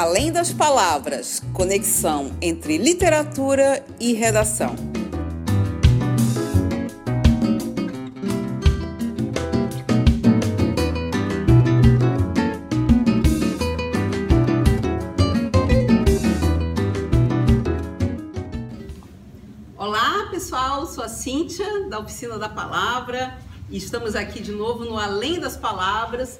Além das palavras, conexão entre literatura e redação. Olá, pessoal, sou a Cíntia da Oficina da Palavra e estamos aqui de novo no Além das Palavras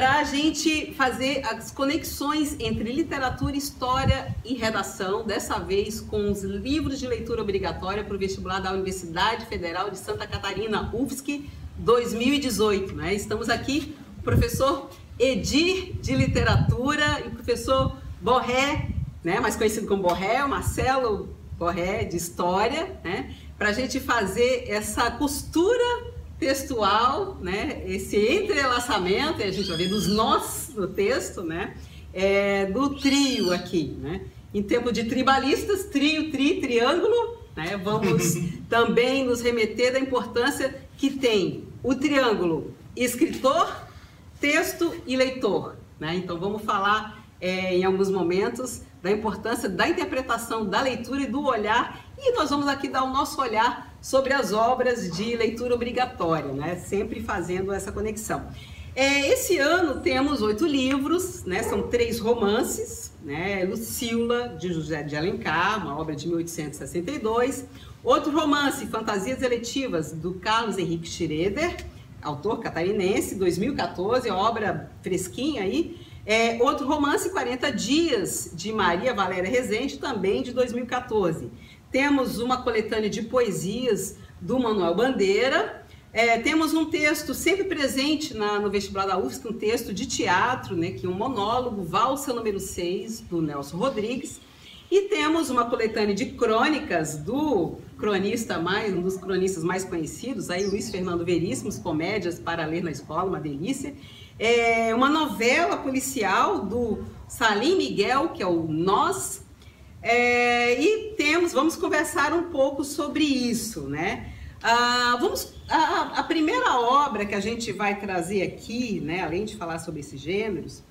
para a gente fazer as conexões entre literatura, história e redação, dessa vez com os livros de leitura obrigatória para o vestibular da Universidade Federal de Santa Catarina, UFSC 2018. Né? Estamos aqui o professor Edir de Literatura e o professor Borré, né? mais conhecido como Borré, o Marcelo Borré de História, né? para a gente fazer essa costura textual, né? Esse entrelaçamento, a gente vai ver dos nós no texto, né? É, do trio aqui, né? Em tempo de tribalistas, trio, tri, triângulo, né? Vamos também nos remeter da importância que tem o triângulo escritor, texto e leitor, né? Então vamos falar é, em alguns momentos da importância da interpretação da leitura e do olhar e nós vamos aqui dar o nosso olhar sobre as obras de leitura obrigatória, né? sempre fazendo essa conexão. É, esse ano temos oito livros, né? são três romances, né? Lucila, de José de Alencar, uma obra de 1862, outro romance, Fantasias Eletivas, do Carlos Henrique Schroeder, autor catarinense, 2014, obra fresquinha aí, é, outro romance, 40 Dias, de Maria Valéria Rezende, também de 2014. Temos uma coletânea de poesias do Manuel Bandeira. É, temos um texto sempre presente na, no vestibular da UFSC, um texto de teatro, né, que é um monólogo, Valsa número 6, do Nelson Rodrigues. E temos uma coletânea de crônicas do cronista mais, um dos cronistas mais conhecidos, aí Luiz Fernando Veríssimos, Comédias para ler na escola, uma delícia. É uma novela policial do Salim Miguel, que é o Nós, é, e temos, vamos conversar um pouco sobre isso, né? Ah, vamos, a, a, primeira obra que a gente vai trazer aqui, né, além de falar sobre esses gêneros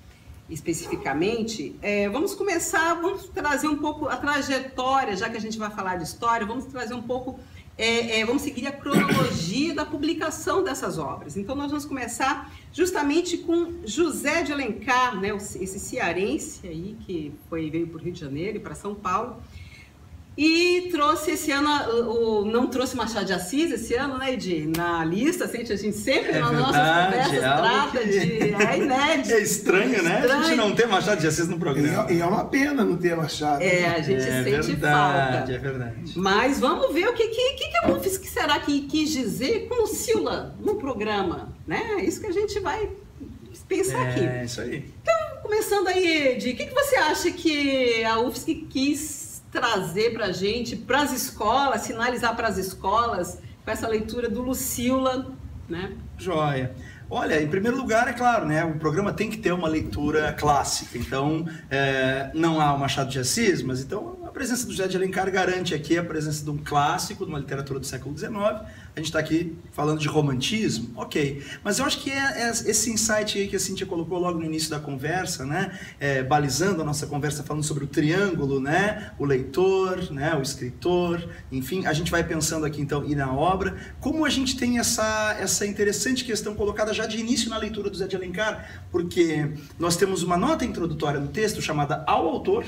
especificamente, é, vamos começar, vamos trazer um pouco a trajetória, já que a gente vai falar de história, vamos trazer um pouco é, é, vamos seguir a cronologia da publicação dessas obras. Então, nós vamos começar justamente com José de Alencar, né, esse cearense aí que foi, veio para o Rio de Janeiro e para São Paulo, e trouxe esse ano, o, não trouxe Machado de Assis esse ano, né, Edi? Na lista, assim, a gente sempre é nas nossas conversas é trata que... de. É inédito. É estranho, né? Estranho. A gente não ter Machado de Assis no programa. E é uma pena não ter Machado. É, a gente é sente verdade, falta. É verdade. Mas vamos ver o que, que, que, que a UFSC será que quis dizer com o Sila no programa, né? É isso que a gente vai pensar é, aqui. É, isso aí. Então, começando aí, Edi, o que, que você acha que a UFSC quis trazer para a gente, para as escolas, sinalizar para as escolas, com essa leitura do Lucila, né? Joia. Olha, em primeiro lugar, é claro, né? O programa tem que ter uma leitura clássica. Então, é, não há o Machado de Assis, mas então a presença do José de Alencar garante aqui a presença de um clássico, de uma literatura do século XIX, a gente está aqui falando de romantismo, ok. Mas eu acho que é, é, esse insight aí que a Cintia colocou logo no início da conversa, né? É, balizando a nossa conversa, falando sobre o triângulo, né? O leitor, né? o escritor, enfim, a gente vai pensando aqui então e na obra, como a gente tem essa, essa interessante questão colocada já de início na leitura do Zé de Alencar, porque nós temos uma nota introdutória no texto chamada Ao Autor,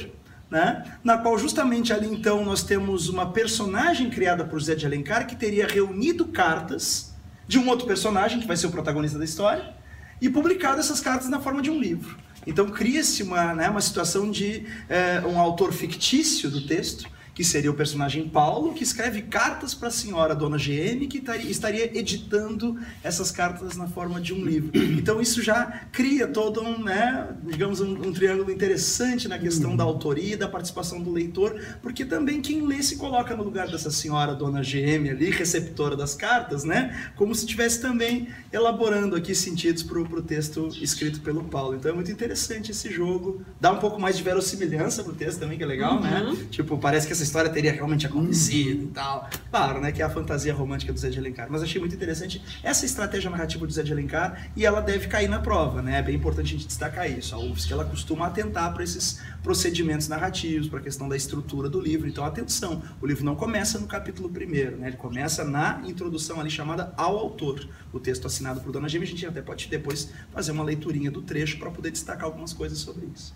né? na qual justamente ali então nós temos uma personagem criada por Zé de Alencar que teria reunido cartas de um outro personagem que vai ser o protagonista da história e publicado essas cartas na forma de um livro. Então cria-se uma, né, uma situação de é, um autor fictício do texto que seria o personagem Paulo, que escreve cartas para a senhora Dona GM, que estaria editando essas cartas na forma de um livro. Então isso já cria todo um, né, digamos, um, um triângulo interessante na questão da autoria e da participação do leitor, porque também quem lê se coloca no lugar dessa senhora Dona GM ali, receptora das cartas, né, como se estivesse também elaborando aqui sentidos para o texto escrito pelo Paulo. Então é muito interessante esse jogo, dá um pouco mais de verossimilhança para o texto também, que é legal, né? uhum. né? Tipo, parece que essa essa história teria realmente acontecido e tal. Claro, né, que é a fantasia romântica do Zé de Alencar. Mas achei muito interessante essa estratégia narrativa do Zé de Alencar e ela deve cair na prova, né? É bem importante a gente destacar isso. A UFSC, ela costuma atentar para esses procedimentos narrativos, para a questão da estrutura do livro. Então, atenção, o livro não começa no capítulo primeiro, né? Ele começa na introdução ali chamada ao autor. O texto assinado por Dona Gêmea, a gente até pode depois fazer uma leiturinha do trecho para poder destacar algumas coisas sobre isso.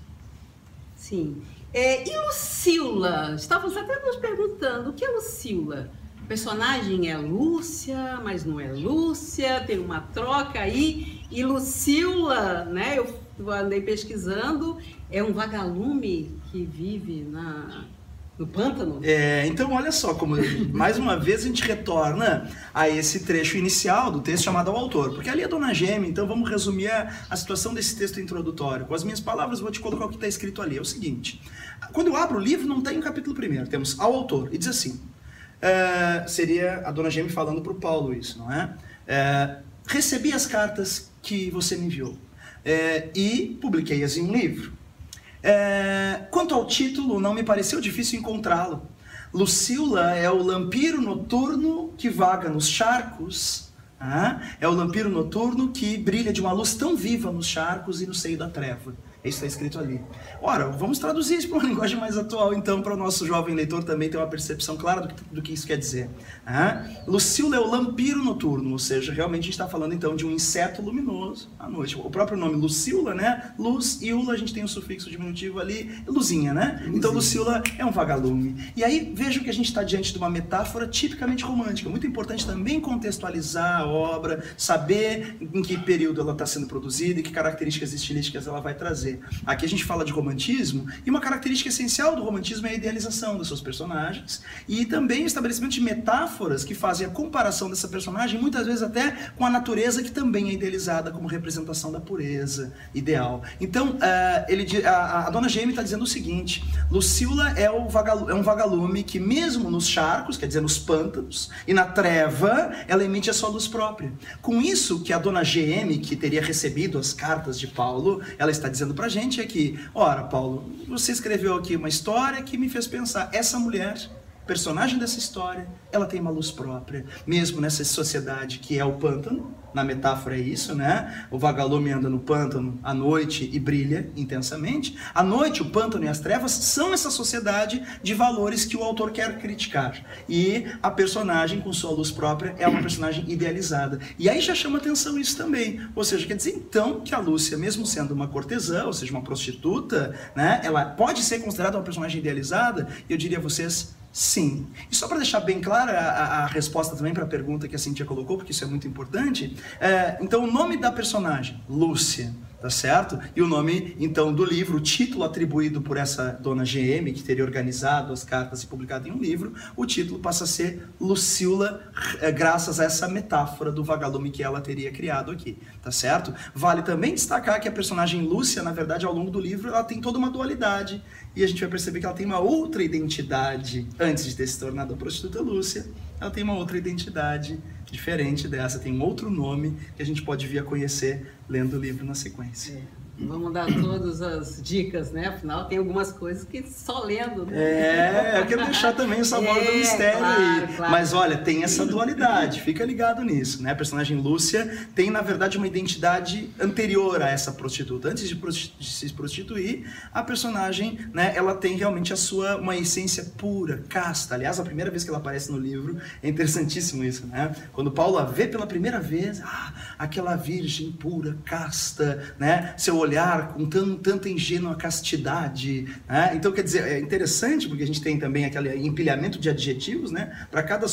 Sim. É, e Lucila? Estávamos até nos perguntando, o que é Lucila? O personagem é Lúcia, mas não é Lúcia, tem uma troca aí. E Lucila, né, eu andei pesquisando, é um vagalume que vive na, no pântano? É, então olha só como mais uma vez a gente retorna a esse trecho inicial do texto chamado ao autor, porque ali é Dona Gêmea, então vamos resumir a, a situação desse texto introdutório. Com as minhas palavras vou te colocar o que está escrito ali. É o seguinte: quando eu abro o livro não tem o capítulo primeiro, temos ao autor e diz assim. Uh, seria a Dona Gêmea falando para o Paulo isso, não é? Uh, recebi as cartas que você me enviou uh, e publiquei-as em um livro. É, quanto ao título, não me pareceu difícil encontrá-lo. Lucila é o lampiro noturno que vaga nos charcos. Ah, é o lampiro noturno que brilha de uma luz tão viva nos charcos e no seio da treva. Isso está escrito ali. Ora, vamos traduzir isso para uma linguagem mais atual, então, para o nosso jovem leitor também ter uma percepção clara do que, do que isso quer dizer. Ah, Lucila é o lampiro noturno, ou seja, realmente a gente está falando então de um inseto luminoso à noite. O próprio nome Lucila, né? Luz e Ula, a gente tem um sufixo diminutivo ali, luzinha, né? Então Lucila é um vagalume. E aí veja que a gente está diante de uma metáfora tipicamente romântica. Muito importante também contextualizar a obra, saber em que período ela está sendo produzida e que características estilísticas ela vai trazer. Aqui a gente fala de romantismo, e uma característica essencial do romantismo é a idealização dos seus personagens e também o estabelecimento de metáforas que fazem a comparação dessa personagem, muitas vezes até com a natureza que também é idealizada como representação da pureza ideal. Então, uh, ele, a, a dona Jamie está dizendo o seguinte: Lucila é, é um vagalume que, mesmo nos charcos, quer dizer, nos pântanos, e na treva, ela emite a sua luz própria. Com isso, que a dona GM, que teria recebido as cartas de Paulo, ela está dizendo para a gente que, ora, Paulo, você escreveu aqui uma história que me fez pensar, essa mulher, personagem dessa história, ela tem uma luz própria, mesmo nessa sociedade que é o pântano, na metáfora é isso, né? O vagalume anda no pântano à noite e brilha intensamente. À noite, o pântano e as trevas são essa sociedade de valores que o autor quer criticar. E a personagem, com sua luz própria, é uma personagem idealizada. E aí já chama atenção isso também. Ou seja, quer dizer então que a Lúcia, mesmo sendo uma cortesã, ou seja, uma prostituta, né? Ela pode ser considerada uma personagem idealizada? Eu diria a vocês, Sim. E só para deixar bem clara a, a resposta também para a pergunta que a Cintia colocou, porque isso é muito importante. É, então, o nome da personagem, Lúcia, tá certo? E o nome, então, do livro, o título atribuído por essa dona GM, que teria organizado as cartas e publicado em um livro, o título passa a ser Lucila, é, graças a essa metáfora do vagalume que ela teria criado aqui, tá certo? Vale também destacar que a personagem Lúcia, na verdade, ao longo do livro, ela tem toda uma dualidade e a gente vai perceber que ela tem uma outra identidade antes de ter se tornado a prostituta Lúcia. Ela tem uma outra identidade diferente dessa, tem outro nome que a gente pode vir a conhecer lendo o livro na sequência. É. Vamos dar todas as dicas, né? Afinal, tem algumas coisas que só lendo. Né? É, eu quero deixar também o sabor é, do mistério claro, aí. Claro. Mas olha, tem essa dualidade, fica ligado nisso, né? A personagem Lúcia tem, na verdade, uma identidade anterior a essa prostituta. Antes de, de se prostituir, a personagem, né, ela tem realmente a sua, uma essência pura, casta. Aliás, a primeira vez que ela aparece no livro, é interessantíssimo isso, né? Quando Paulo a vê pela primeira vez, ah, aquela virgem pura, casta, né? Seu olhar com tão, tanta ingênua castidade. Né? Então, quer dizer, é interessante porque a gente tem também aquele empilhamento de adjetivos, né? Para cada,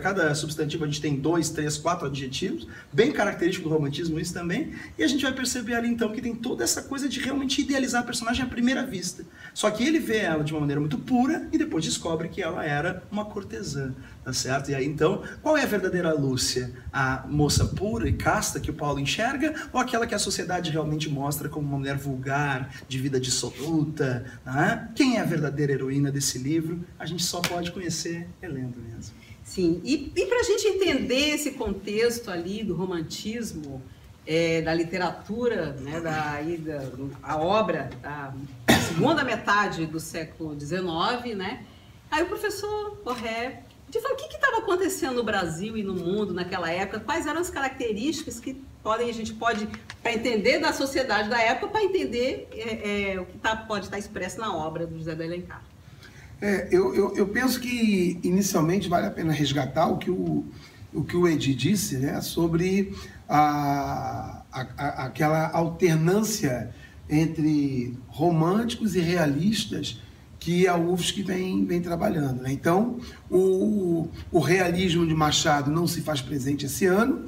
cada substantivo a gente tem dois, três, quatro adjetivos, bem característico do romantismo isso também. E a gente vai perceber ali então que tem toda essa coisa de realmente idealizar a personagem à primeira vista. Só que ele vê ela de uma maneira muito pura e depois descobre que ela era uma cortesã. Tá certo? E aí então, qual é a verdadeira Lúcia? A moça pura e casta que o Paulo enxerga ou aquela que a sociedade realmente mostra como uma mulher vulgar, de vida dissoluta? Né? Quem é a verdadeira heroína desse livro? A gente só pode conhecer lendo mesmo. Sim, e, e para a gente entender esse contexto ali do romantismo, é, da literatura, né, da, da, a obra da segunda metade do século XIX, né? Aí o professor Corré te falou o que estava acontecendo no Brasil e no mundo naquela época, quais eram as características que podem a gente pode para entender da sociedade da época para entender é, é, o que tá, pode estar expresso na obra do José de Alencar. É, eu, eu, eu, penso que inicialmente vale a pena resgatar o que o, o, que o Edi disse né, sobre a, a, a, aquela alternância entre românticos e realistas que a UFSC vem, vem trabalhando. Né? Então, o, o realismo de Machado não se faz presente esse ano,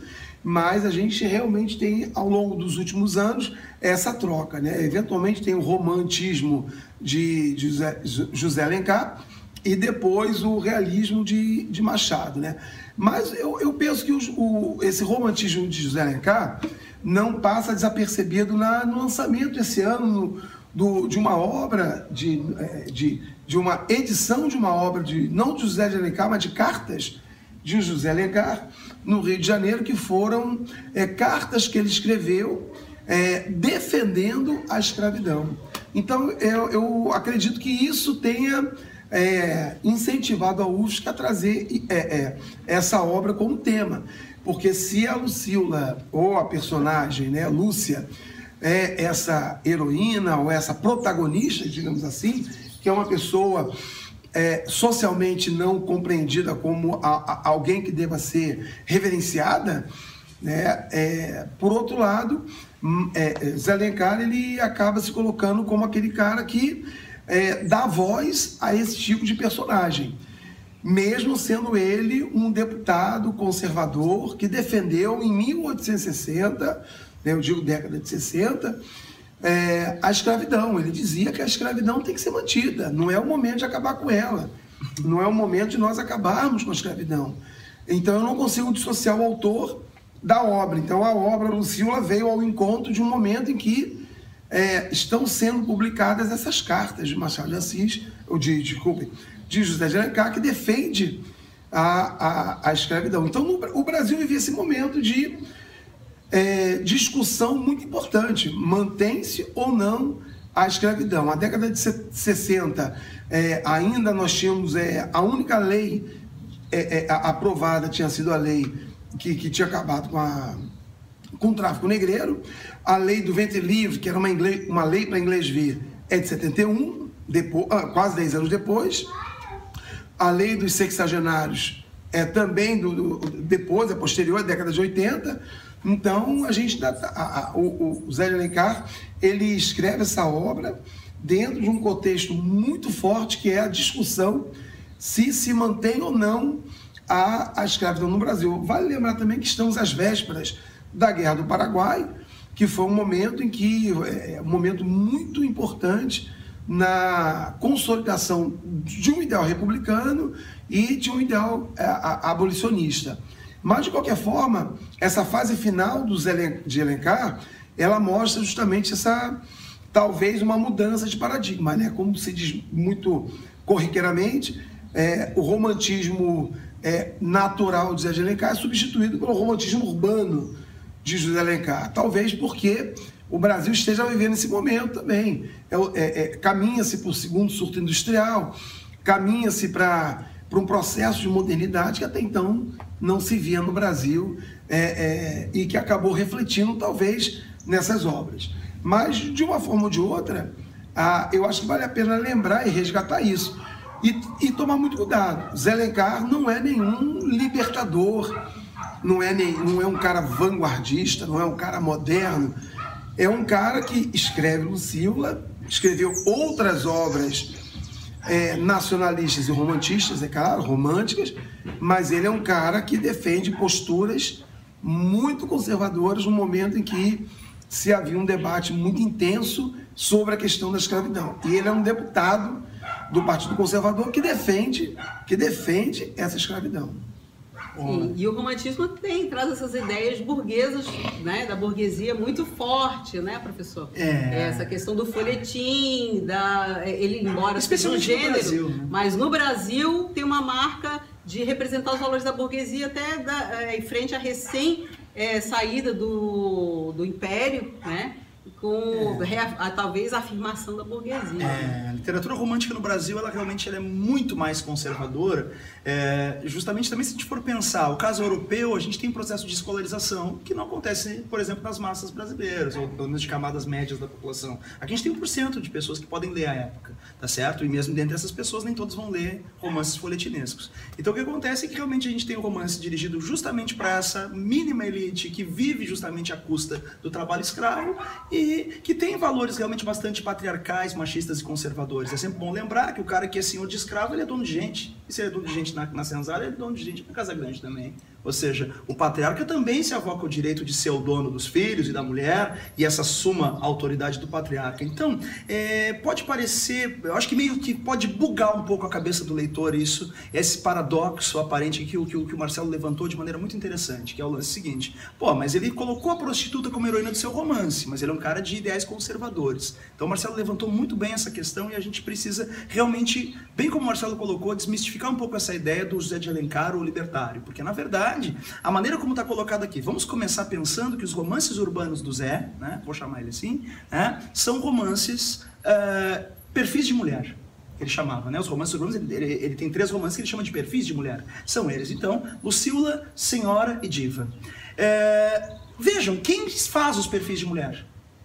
mas a gente realmente tem, ao longo dos últimos anos, essa troca. Né? Eventualmente tem o romantismo de, José, José Alencar e depois o realismo de, de Machado. Né? Mas eu, eu penso que o, esse romantismo de José Alencar não passa desapercebido na, no lançamento esse ano no, do, de uma obra, de, é, de, de uma edição de uma obra, de não de José de Alencar, mas de cartas de José Alencar, no Rio de Janeiro, que foram é, cartas que ele escreveu é, defendendo a escravidão. Então, eu, eu, acredito que isso tenha é, incentivado a UFSC a trazer é, é, essa obra como tema. Porque se a Lucila, ou a personagem, né, Lúcia, é essa heroína ou essa protagonista, digamos assim, que é uma pessoa é, socialmente não compreendida como a, a, alguém que deva ser reverenciada, né? É, por outro lado, hum, é, Zé ele acaba se colocando como aquele cara que é, dá voz a esse tipo de personagem, mesmo sendo ele um deputado conservador que defendeu em 1860, né, eu digo década de 60, é, a escravidão. Ele dizia que a escravidão tem que ser mantida, não é o momento de acabar com ela, não é o momento de nós acabarmos com a escravidão. Então eu não consigo dissociar o autor da obra. Então a obra Lucila veio ao encontro de um momento em que é, estão sendo publicadas essas cartas de Machado de Assis, ou de, desculpe, de José de Alencar, que defende a, a, a escravidão. Então, no, o Brasil vive esse momento de é, discussão muito importante: mantém-se ou não a escravidão. A década de 60, é, ainda nós tínhamos é, a única lei é, é, aprovada, tinha sido a lei que, que tinha acabado com a com o tráfico negreiro. A lei do ventre livre, que era uma, inglês, uma lei para inglês ver, é de 71, depois, ah, quase 10 anos depois. A lei dos sexagenários é também do, do depois, é posterior, década de 80. Então, a gente, a, a, o, o Zé de Alencar, ele escreve essa obra dentro de um contexto muito forte, que é a discussão se se mantém ou não a, a escravidão no Brasil. Vale lembrar também que estamos às vésperas da Guerra do Paraguai, que foi um momento em que é, um momento muito importante na consolidação de um ideal republicano e de um ideal é, abolicionista. Mas, de qualquer forma, essa fase final do Zé de Elencar, ela mostra justamente essa, talvez, uma mudança de paradigma, né? Como se diz muito corriqueiramente, é, o romantismo é, natural de Zé de Alencar é substituído pelo romantismo urbano de José Alencar. Talvez porque o Brasil esteja vivendo esse momento também. É, é, é, caminha-se para o segundo surto industrial, caminha-se para um processo de modernidade que até então não se via no Brasil é, é, e que acabou refletindo, talvez, nessas obras. Mas, de uma forma ou de outra, ah, eu acho que vale a pena lembrar e resgatar isso. E, e tomar muito cuidado. Zé Alencar não é nenhum libertador não é, nem, não é um cara vanguardista, não é um cara moderno. É um cara que escreve Lucila, escreveu outras obras é, nacionalistas e romantistas, é claro, românticas, mas ele é um cara que defende posturas muito conservadoras no momento em que se havia um debate muito intenso sobre a questão da escravidão. E ele é um deputado do Partido Conservador que defende, que defende essa escravidão. Sim, e o romantismo tem, traz essas ideias burguesas, né, da burguesia muito forte, né, professor? É. Essa questão do folhetim, da, ele embora um gênero, no Brasil, né? mas no Brasil tem uma marca de representar os valores da burguesia até da, é, em frente à recém é, saída do, do Império, né? Com é. a, talvez a afirmação da burguesia. É, a literatura romântica no Brasil, ela realmente ela é muito mais conservadora, é, justamente também se a gente for pensar, o caso europeu, a gente tem um processo de escolarização que não acontece, por exemplo, nas massas brasileiras, ou pelo menos de camadas médias da população. Aqui a gente tem 1% de pessoas que podem ler a época, tá certo? E mesmo dentre essas pessoas, nem todos vão ler romances folhetinescos. Então o que acontece é que realmente a gente tem um romance dirigido justamente para essa mínima elite que vive justamente à custa do trabalho escravo e que tem valores realmente bastante patriarcais, machistas e conservadores. É sempre bom lembrar que o cara que é senhor de escravo, ele é dono de gente. E se ele é dono de gente na, na senzala, ele é dono de gente na Casa Grande também. Ou seja, o patriarca também se avoca o direito de ser o dono dos filhos e da mulher e essa suma autoridade do patriarca. Então, é, pode parecer, eu acho que meio que pode bugar um pouco a cabeça do leitor isso, esse paradoxo aparente que, que, que o Marcelo levantou de maneira muito interessante, que é o lance seguinte. Pô, mas ele colocou a prostituta como heroína do seu romance, mas ele é um cara de ideais conservadores. Então, o Marcelo levantou muito bem essa questão e a gente precisa realmente, bem como o Marcelo colocou, desmistificar um pouco essa ideia do José de Alencar, o libertário, porque na verdade verdade, a maneira como está colocado aqui, vamos começar pensando que os romances urbanos do Zé, né, vou chamar ele assim, né, são romances uh, perfis de mulher ele chamava, né? Os romances urbanos, ele, ele, ele, tem três romances que ele chama de perfis de mulher. São eles, então, Lucila, Senhora e Diva. É, vejam, quem faz os perfis de mulher?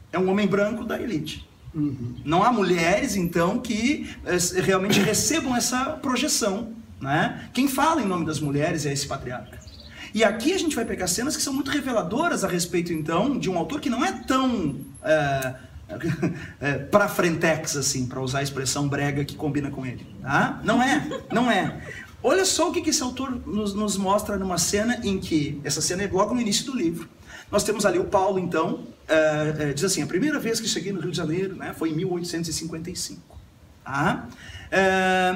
É um homem branco da elite. Uhum. Não há mulheres, então, que é, realmente recebam essa projeção. Né? Quem fala em nome das mulheres é esse patriarca. E aqui a gente vai pegar cenas que são muito reveladoras a respeito, então, de um autor que não é tão. É, é, pra frentex, assim, para usar a expressão brega que combina com ele. Tá? Não é, não é. Olha só o que, que esse autor nos, nos mostra numa cena em que. Essa cena é logo no início do livro. Nós temos ali o Paulo, então, é, é, diz assim: a primeira vez que cheguei no Rio de Janeiro né, foi em 1855. Tá?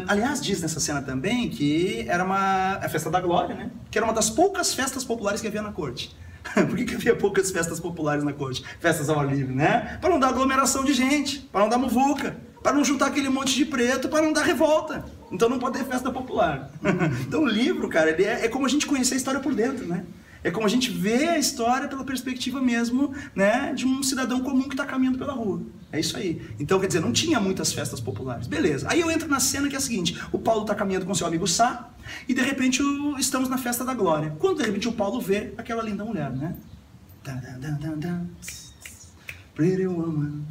Aliás, diz nessa cena também que era uma a festa da glória, né? Que era uma das poucas festas populares que havia na corte. Por que, que, havia poucas festas populares na corte? Festas ao ar livre, né? Para não dar aglomeração de gente, para não dar muvuca, para não juntar aquele monte de preto, para não dar revolta. Então não pode ter festa popular. então o livro, cara, ele é, é como a gente conhecer a história por dentro, né? É como a gente vê a história pela perspectiva mesmo, né, de um cidadão comum que está caminhando pela rua. É isso aí. Então, quer dizer, não tinha muitas festas populares. Beleza. Aí eu entro na cena que é a seguinte: o Paulo está caminhando com seu amigo Sá, e de repente o, estamos na festa da glória. Quando de repente o Paulo vê aquela linda mulher, né? Pretty woman.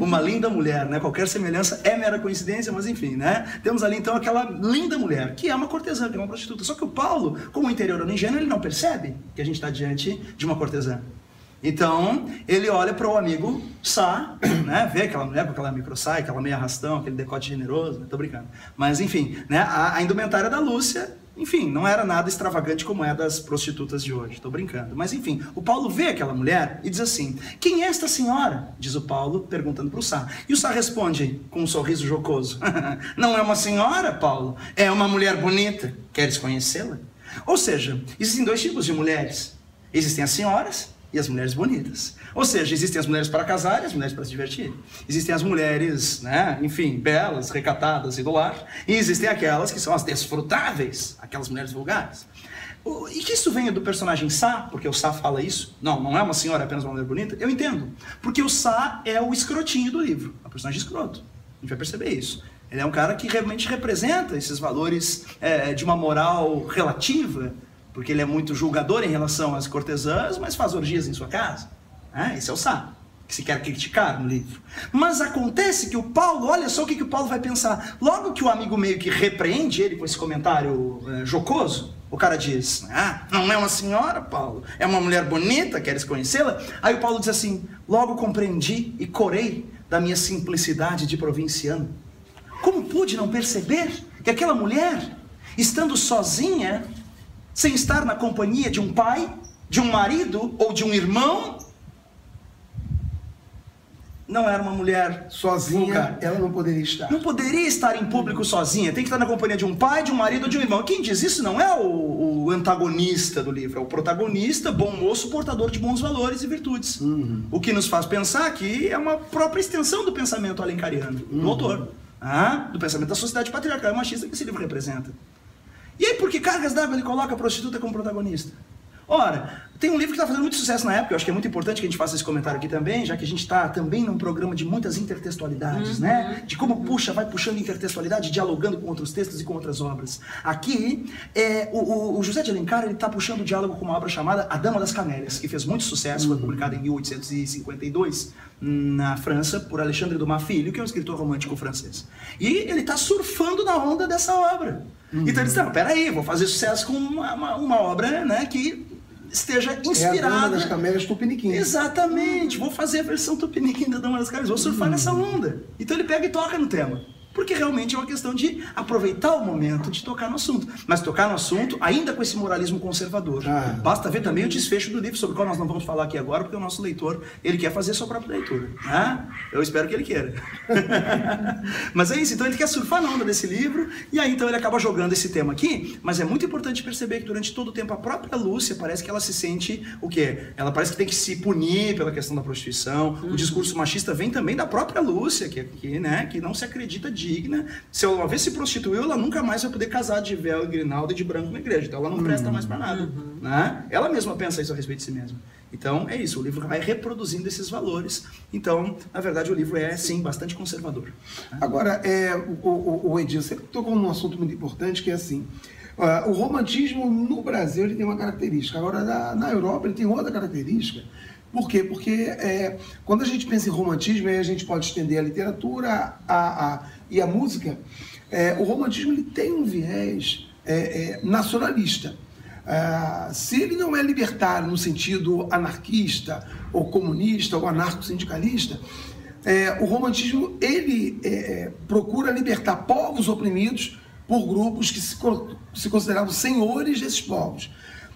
Uma linda mulher, né? Qualquer semelhança é mera coincidência, mas enfim, né? Temos ali então aquela linda mulher, que é uma cortesã, que é uma prostituta. Só que o Paulo, como interior ingênuo, ele não percebe que a gente está diante de uma cortesã. Então, ele olha para o amigo Sá, né? Vê aquela mulher com aquela micro saia, aquela meia arrastão, aquele decote generoso, né? tô brincando. Mas enfim, né? A, a indumentária da Lúcia enfim, não era nada extravagante como é das prostitutas de hoje, estou brincando. Mas enfim, o Paulo vê aquela mulher e diz assim: Quem é esta senhora? Diz o Paulo, perguntando para o Sá. E o Sá responde com um sorriso jocoso: Não é uma senhora, Paulo, é uma mulher bonita. Queres conhecê-la? Ou seja, existem dois tipos de mulheres: existem as senhoras e as mulheres bonitas. Ou seja, existem as mulheres para casar e as mulheres para se divertir. Existem as mulheres, né, enfim, belas, recatadas e do lar. E existem aquelas que são as desfrutáveis, aquelas mulheres vulgares. E que isso venha do personagem Sá, porque o Sá fala isso, não, não é uma senhora, é apenas uma mulher bonita, eu entendo. Porque o Sá é o escrotinho do livro, é o personagem escroto. A gente vai perceber isso. Ele é um cara que realmente representa esses valores é, de uma moral relativa, porque ele é muito julgador em relação às cortesãs, mas faz orgias em sua casa. É, esse é o Sá, que se quer criticar no livro. Mas acontece que o Paulo, olha só o que, que o Paulo vai pensar. Logo que o amigo meio que repreende ele com esse comentário é, jocoso, o cara diz: Ah, não é uma senhora, Paulo, é uma mulher bonita, queres conhecê-la? Aí o Paulo diz assim: Logo compreendi e corei da minha simplicidade de provinciano. Como pude não perceber que aquela mulher, estando sozinha, sem estar na companhia de um pai, de um marido ou de um irmão, não era uma mulher sozinha, ela não poderia estar. Não poderia estar em público sozinha, tem que estar na companhia de um pai, de um marido ou de um irmão. Quem diz isso não é o, o antagonista do livro, é o protagonista, bom moço, portador de bons valores e virtudes. Uhum. O que nos faz pensar que é uma própria extensão do pensamento alencariano, uhum. do autor, ah, do pensamento da sociedade patriarcal e machista que esse livro representa. E aí, por que cargas d'água ele coloca a prostituta como protagonista? Ora, Tem um livro que está fazendo muito sucesso na época, eu acho que é muito importante que a gente faça esse comentário aqui também, já que a gente está também num programa de muitas intertextualidades, Uhum. né? De como puxa, vai puxando intertextualidade, dialogando com outros textos e com outras obras. Aqui, é, o, o- José de Alencar ele está puxando o diálogo com uma obra chamada A Dama das Camélias, que fez muito sucesso, foi publicada em 1852 na França por Alexandre Dumas Filho, que é um escritor romântico francês. E ele está surfando na onda dessa obra. Então ele disse, não, peraí, vou fazer sucesso com uma, uma, uma obra né, que esteja É a Dama inspirada. das Camélias Tupiniquim. Exatamente, vou fazer a versão tupiniquim da Dama das Camélias, vou surfar nessa onda. Então ele pega e toca no tema. Porque realmente é uma questão de aproveitar o momento de tocar no assunto. Mas tocar no assunto ainda com esse moralismo conservador. Ah. Basta ver também o desfecho do livro, sobre o qual nós não vamos falar aqui agora, porque o nosso leitor, ele quer fazer a sua própria leitura. Né? Eu espero que ele queira. mas é isso, então ele quer surfar na onda desse livro, e aí então ele acaba jogando esse tema aqui, mas é muito importante perceber que durante todo o tempo a própria Lúcia parece que ela se sente o quê? Ela parece que tem que se punir pela questão da prostituição. O discurso machista vem também da própria Lúcia, que, que, né, que não se acredita digna. Se ela uma vez se prostituiu, ela nunca mais vai poder casar de véu e grinalda e de branco na igreja. Então ela não presta mais para nada. Né? Ela mesma pensa isso a respeito de si mesma. Então é isso, o livro vai reproduzindo esses valores. Então, na verdade, o livro é sim bastante conservador. Agora, é, o, o, o Edil, você tocou num assunto muito importante que é assim. ah, o romantismo no Brasil ele tem uma característica, agora na, na Europa ele tem outra característica. Por quê? Porque é, quando a gente pensa em romantismo, aí a gente pode estender a literatura a, a- e a música. é, o romantismo ele tem um viés é, é, nacionalista. Ah, se ele não é libertário no sentido anarquista, ou comunista, ou anarco-sindicalista, é, o romantismo ele é, procura libertar povos oprimidos por grupos que se, se consideravam senhores desses povos.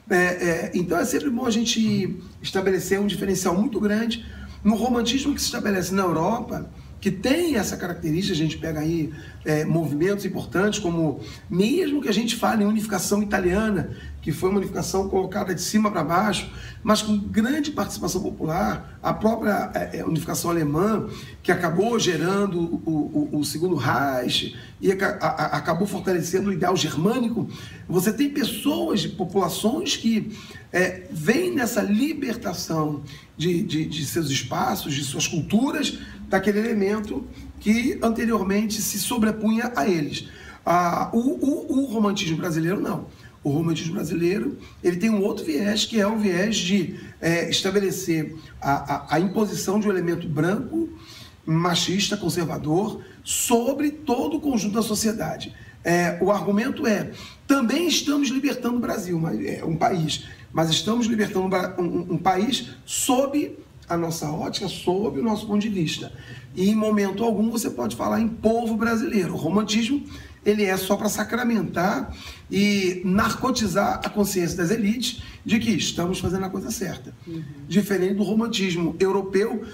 É, é, então é sempre bom a gente estabelecer um diferencial muito grande no romantismo que se estabelece na Europa, que tem essa característica, a gente pega aí é, movimentos importantes, como mesmo que a gente fale em unificação italiana, que foi uma unificação colocada de cima para baixo, mas com grande participação popular, a própria é, é, unificação alemã, que acabou gerando o, o- o segundo Reich e a- a- acabou fortalecendo o ideal germânico, você tem pessoas, populações que é, vêm nessa libertação de, de- de seus espaços, de suas culturas, daquele elemento que anteriormente se sobrepunha a eles. Ah, o, o- o romantismo brasileiro não. O romantismo brasileiro ele tem um outro viés, que é o viés de é, estabelecer a, a- a imposição de um elemento branco, machista, conservador, sobre todo o conjunto da sociedade. É, o argumento é: também estamos libertando o Brasil, mas é um país, mas estamos libertando um um país sob a nossa ótica, sob o nosso ponto de vista. E em momento algum você pode falar em povo brasileiro. O romantismo ele é só para sacramentar e narcotizar a consciência das elites de que estamos fazendo a coisa certa. Diferente do romantismo europeu,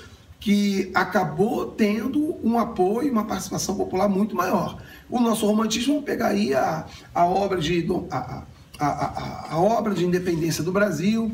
que acabou tendo um apoio, uma participação popular muito maior. O nosso romantismo, vamos pegar aí a, a obra de a, a, a, obra de independência do Brasil,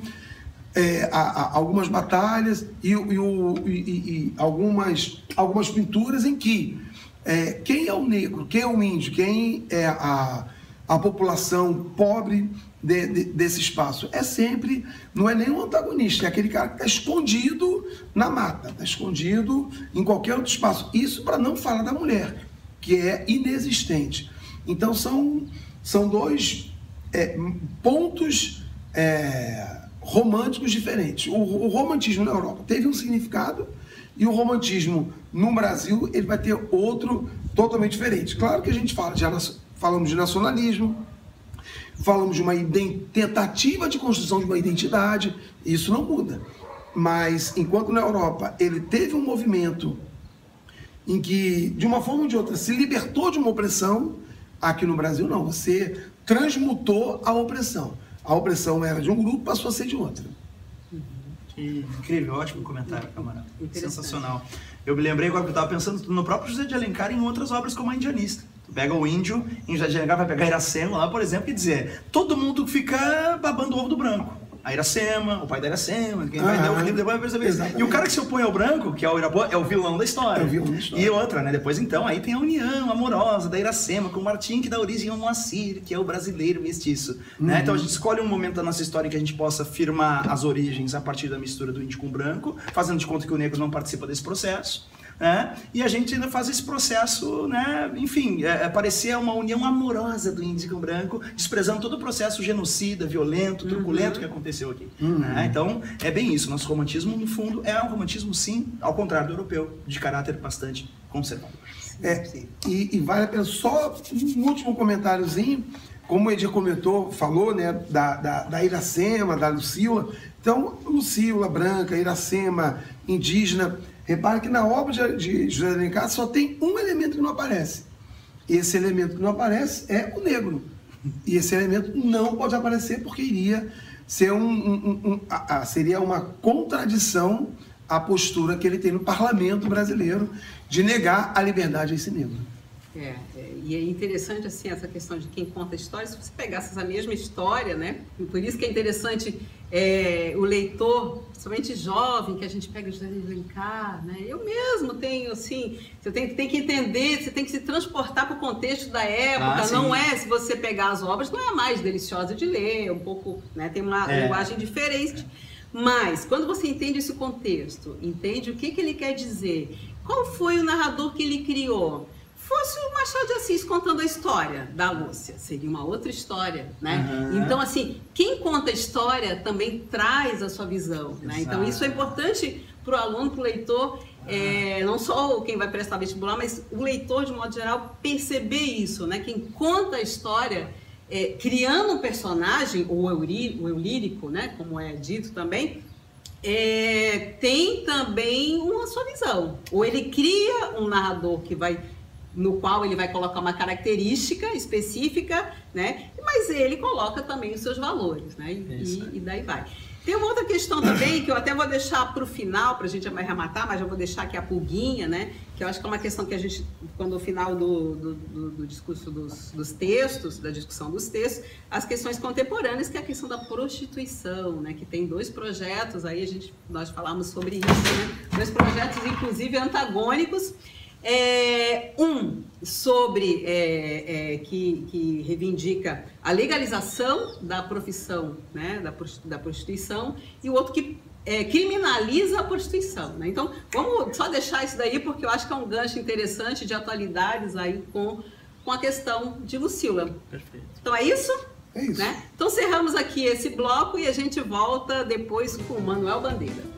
é, algumas batalhas e, e o- e- e algumas, algumas pinturas em que é, quem é o negro, quem é o índio, quem é a, a população pobre de- de- desse espaço é sempre, não é nem um antagonista, é aquele cara que está escondido na mata, está escondido em qualquer outro espaço. Isso para não falar da mulher, que é inexistente. Então são, são dois é, pontos é, românticos diferentes. O, o romantismo na Europa teve um significado e o romantismo no Brasil ele vai ter outro totalmente diferente. Claro que a gente fala, nas- falamos de nacionalismo, falamos de uma tentativa de construção de uma identidade, isso não muda. Mas enquanto na Europa ele teve um movimento em que, de uma forma ou de outra, se libertou de uma opressão, aqui no Brasil não, você transmutou a opressão. A opressão era de um grupo, passou a ser de outro. Que incrível, ótimo comentário, camarada. Sensacional. Eu me lembrei agora que eu estava pensando no próprio José de Alencar em outras obras como a Indianista. Tu pega o índio, em Alencar vai pegar Iracema lá, por exemplo, e dizer: todo mundo fica babando o ovo do branco. a Iracema, o pai da Iracema, quem vai ler o livro depois vai perceber isso. E o cara que se opõe ao branco, que é o Irapuã, é o vilão da história. É o vilão da história. E outra, né? Depois então, aí tem a união amorosa da Iracema com o Martim, que dá origem ao Moacir, que é o brasileiro mestiço. Né? Uhum. Então a gente escolhe um momento da nossa história em que a gente possa firmar as origens a partir da mistura do índio com o branco, fazendo de conta que o negro não participa desse processo. Né? E a gente ainda faz esse processo, né? enfim, é, é parecer uma união amorosa do índio com o branco, desprezando todo o processo genocida, violento, truculento que aconteceu aqui. né? Então, é bem isso. Nosso romantismo, no fundo, é um romantismo, sim, ao contrário do europeu, de caráter bastante conservador. É, e, e vale a pena só um último comentáriozinho, como o Edir comentou, falou, né, da, da, da Iracema, da Lucila. Então, Lucila, branca, Iracema, indígena. Repare que na obra de, José de Alencar só tem um elemento que não aparece. Esse elemento que não aparece é o negro. E esse elemento não pode aparecer porque iria ser um, um- um- um- a- a- seria uma contradição à postura que ele tem no parlamento brasileiro de negar a liberdade a esse negro. É, é, e é interessante assim essa questão de quem conta a história. Se você pegasse essa mesma história, né? E por isso que é interessante é, o leitor, principalmente jovem, que a gente pega o José de Alencar, né? Eu mesmo tenho assim, você tem, tem que entender, você tem que se transportar para o contexto da época. Ah, não é se você pegar as obras, não é a mais deliciosa de ler, um pouco, né? Tem uma É. linguagem diferente. Mas quando você entende esse contexto, entende o que, que ele quer dizer, qual foi o narrador que ele criou? Fosse o Machado de Assis contando a história da Lúcia, seria uma outra história, né? Aham. Então, assim, quem conta a história também traz a sua visão, né? Então, Exato. isso é importante para o aluno, para o leitor, é, não só quem vai prestar vestibular, mas o leitor, de modo geral, perceber isso, né? Quem conta a história, é, criando um personagem, ou eurí- o eu lírico, né? Como é dito também, é, tem também uma sua visão. Ou ele cria um narrador que vai no qual ele vai colocar uma característica específica, né? Mas ele coloca também os seus valores, né? E, Isso aí. e daí vai. Tem uma outra questão também que eu até vou deixar para o final, para a gente arrematar, mas eu vou deixar aqui a pulguinha, né? Que eu acho que é uma questão que a gente, quando no final do, do, do- do discurso dos, dos textos, da discussão dos textos, as questões contemporâneas, que é a questão da prostituição, né? Que tem dois projetos, aí a gente, nós falamos sobre isso, né? Dois projetos, inclusive, antagônicos. É, um sobre é, é, que, que reivindica a legalização da profissão né, da, da prostituição e o outro que é, criminaliza a prostituição. Né? Então, vamos só deixar isso daí porque eu acho que é um gancho interessante de atualidades aí com, com a questão de Lucila. Perfeito. Então é isso? É isso. Né? Então cerramos aqui esse bloco e a gente volta depois com o Manuel Bandeira.